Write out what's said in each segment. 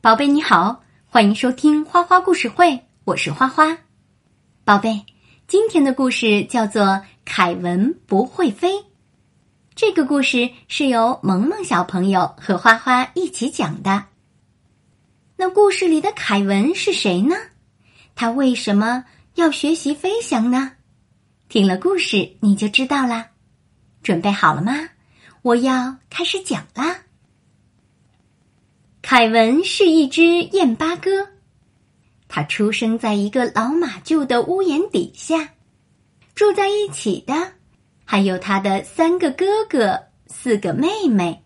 宝贝你好，欢迎收听花花故事会，我是花花。宝贝，今天的故事叫做《凯文不会飞》。这个故事是由萌萌小朋友和花花一起讲的。那故事里的凯文是谁呢？他为什么要学习飞翔呢？听了故事你就知道啦。准备好了吗？我要开始讲啦。凯文是一只燕八哥，他出生在一个老马厩的屋檐底下，住在一起的还有他的三个哥哥、四个妹妹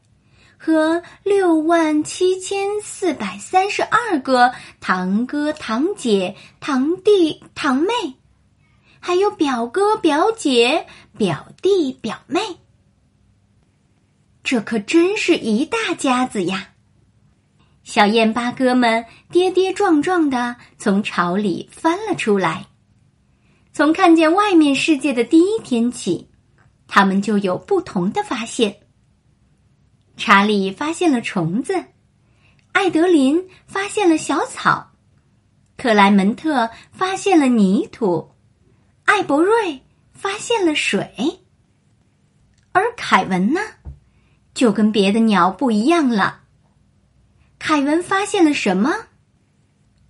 和六万七千四百三十二个堂哥、堂姐、堂弟、堂妹，还有表哥、表姐、表弟、表妹。这可真是一大家子呀！小燕八哥们跌跌撞撞的从巢里翻了出来。从看见外面世界的第一天起，他们就有不同的发现。查理发现了虫子，艾德林发现了小草，克莱门特发现了泥土，艾伯瑞发现了水，而凯文呢，就跟别的鸟不一样了。凯文发现了什么？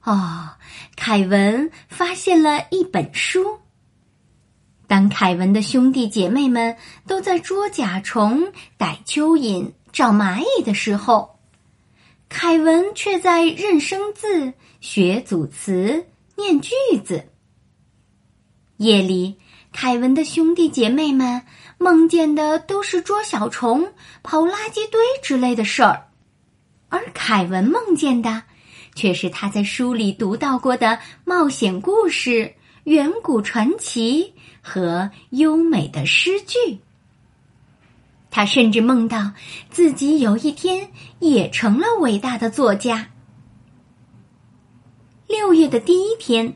哦，凯文发现了一本书。当凯文的兄弟姐妹们都在捉甲虫、逮蚯蚓、找蚂蚁的时候，凯文却在认生字、学组词、念句子。夜里，凯文的兄弟姐妹们梦见的都是捉小虫、刨垃圾堆之类的事儿。而凯文梦见的，却是他在书里读到过的冒险故事、远古传奇和优美的诗句。他甚至梦到自己有一天也成了伟大的作家。六月的第一天，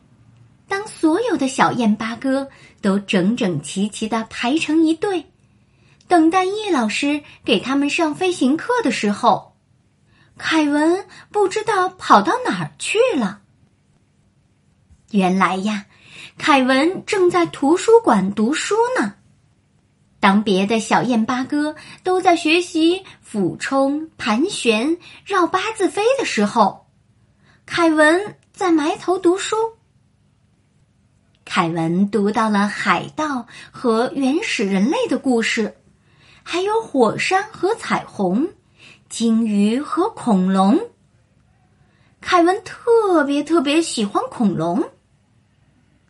当所有的小燕八哥都整整齐齐的排成一队，等待叶老师给他们上飞行课的时候。凯文不知道跑到哪儿去了。原来呀，凯文正在图书馆读书呢。当别的小燕八哥都在学习俯冲、盘旋、绕八字飞的时候，凯文在埋头读书。凯文读到了海盗和原始人类的故事，还有火山和彩虹。鲸鱼和恐龙。凯文特别特别喜欢恐龙。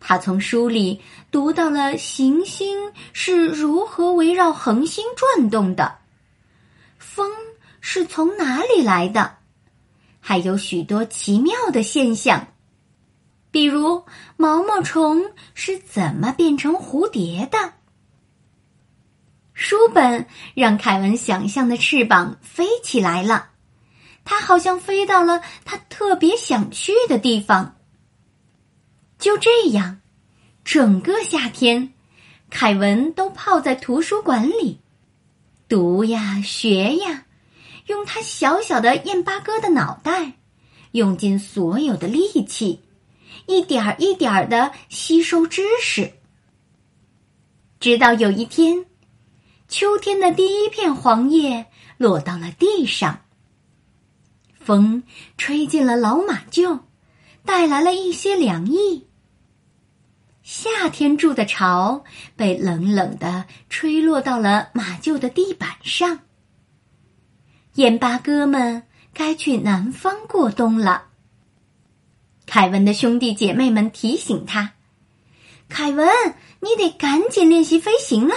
他从书里读到了行星是如何围绕恒星转动的，风是从哪里来的，还有许多奇妙的现象，比如毛毛虫是怎么变成蝴蝶的。书本让凯文想象的翅膀飞起来了，他好像飞到了他特别想去的地方。就这样，整个夏天，凯文都泡在图书馆里，读呀学呀，用他小小的燕八哥的脑袋，用尽所有的力气，一点儿一点儿的吸收知识，直到有一天。秋天的第一片黄叶落到了地上，风吹进了老马厩，带来了一些凉意。夏天筑的巢被冷冷的吹落到了马厩的地板上。燕八哥们该去南方过冬了。凯文的兄弟姐妹们提醒他：“凯文，你得赶紧练习飞行了。”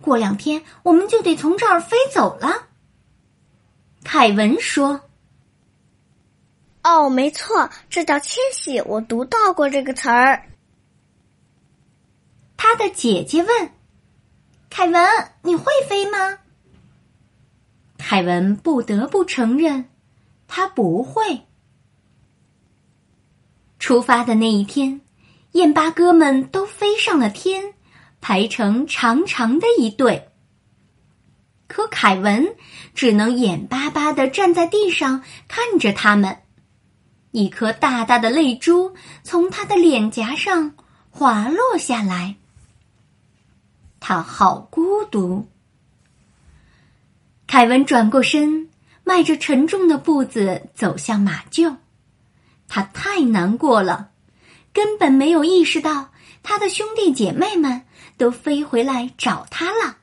过两天我们就得从这儿飞走了。凯文说：“哦，没错，这叫迁徙。我读到过这个词儿。”他的姐姐问：“凯文，你会飞吗？”凯文不得不承认，他不会。出发的那一天，燕八哥们都飞上了天。排成长长的一队，可凯文只能眼巴巴的站在地上看着他们。一颗大大的泪珠从他的脸颊上滑落下来。他好孤独。凯文转过身，迈着沉重的步子走向马厩。他太难过了，根本没有意识到他的兄弟姐妹们都飞回来找他了。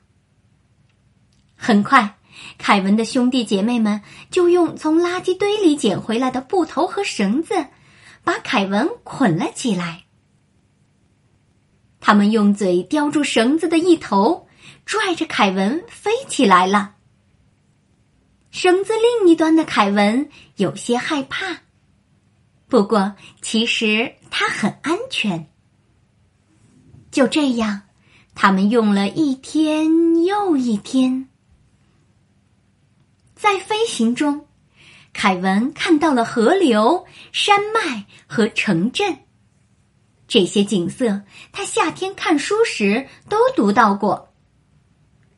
很快。凯文的兄弟姐妹们就用从垃圾堆里捡回来的布头和绳子，把凯文捆了起来。他们用嘴叼住绳子的一头，拽着凯文飞起来了。绳子另一端的凯文有些害怕，不过其实他很安全。就这样，他们用了一天又一天。在飞行中，凯文看到了河流、山脉和城镇。这些景色，他夏天看书时都读到过。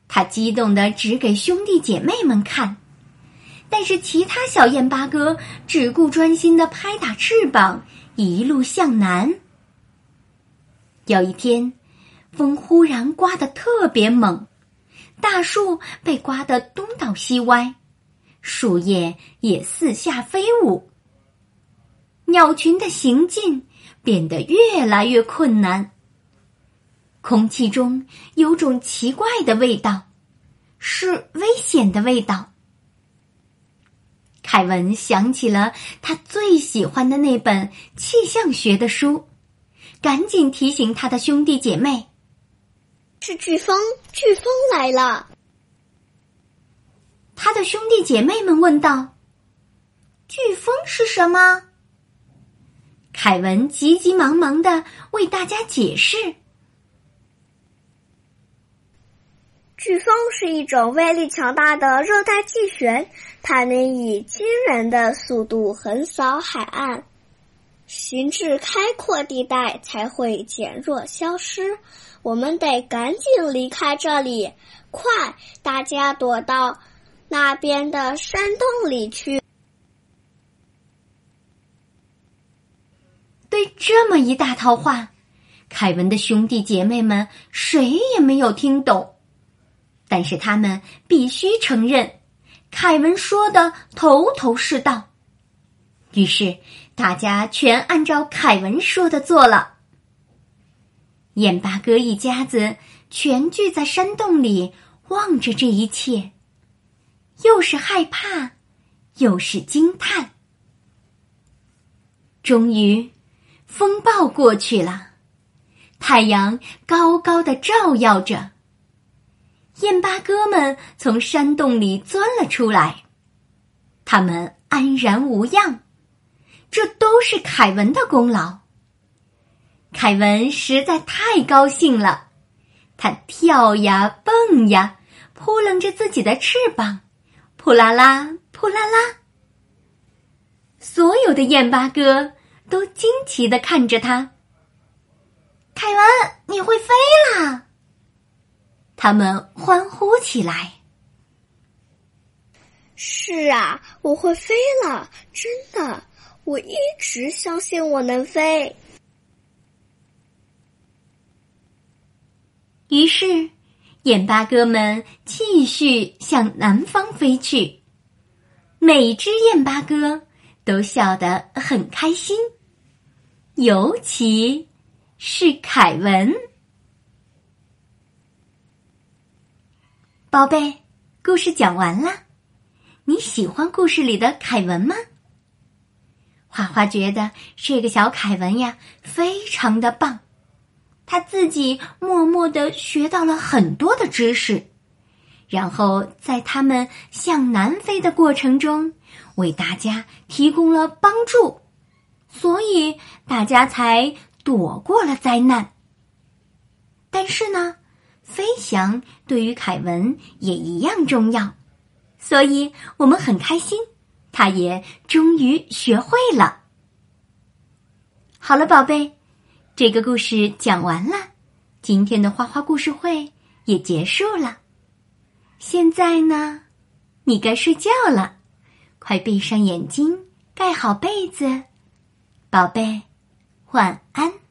他激动的指给兄弟姐妹们看，但是其他小燕八哥只顾专心的拍打翅膀，一路向南。有一天，风忽然刮得特别猛，大树被刮得东倒西歪。树叶也四下飞舞，鸟群的行进变得越来越困难。空气中有种奇怪的味道，是危险的味道。凯文想起了他最喜欢的那本气象学的书，赶紧提醒他的兄弟姐妹：“是飓风，飓风来了。”他的兄弟姐妹们问道：“飓风是什么？”凯文急急忙忙的为大家解释：“飓风是一种威力强大的热带气旋，它能以惊人的速度横扫海岸，行至开阔地带才会减弱消失。我们得赶紧离开这里，快，大家躲到。”那边的山洞里去。对这么一大套话，凯文的兄弟姐妹们谁也没有听懂，但是他们必须承认，凯文说的头头是道。于是大家全按照凯文说的做了。燕八哥一家子全聚在山洞里，望着这一切。又是害怕，又是惊叹。终于，风暴过去了，太阳高高的照耀着。燕八哥们从山洞里钻了出来，他们安然无恙，这都是凯文的功劳。凯文实在太高兴了，他跳呀蹦呀，扑棱着自己的翅膀。扑啦啦，扑啦啦！所有的燕八哥都惊奇的看着他。凯文，你会飞啦！他们欢呼起来。是啊，我会飞了，真的，我一直相信我能飞。于是。燕八哥们继续向南方飞去，每只燕八哥都笑得很开心，尤其是凯文。宝贝，故事讲完了，你喜欢故事里的凯文吗？花花觉得这个小凯文呀，非常的棒。他自己默默的学到了很多的知识，然后在他们向南飞的过程中，为大家提供了帮助，所以大家才躲过了灾难。但是呢，飞翔对于凯文也一样重要，所以我们很开心，他也终于学会了。好了，宝贝。这个故事讲完了，今天的花花故事会也结束了。现在呢，你该睡觉了，快闭上眼睛，盖好被子，宝贝，晚安。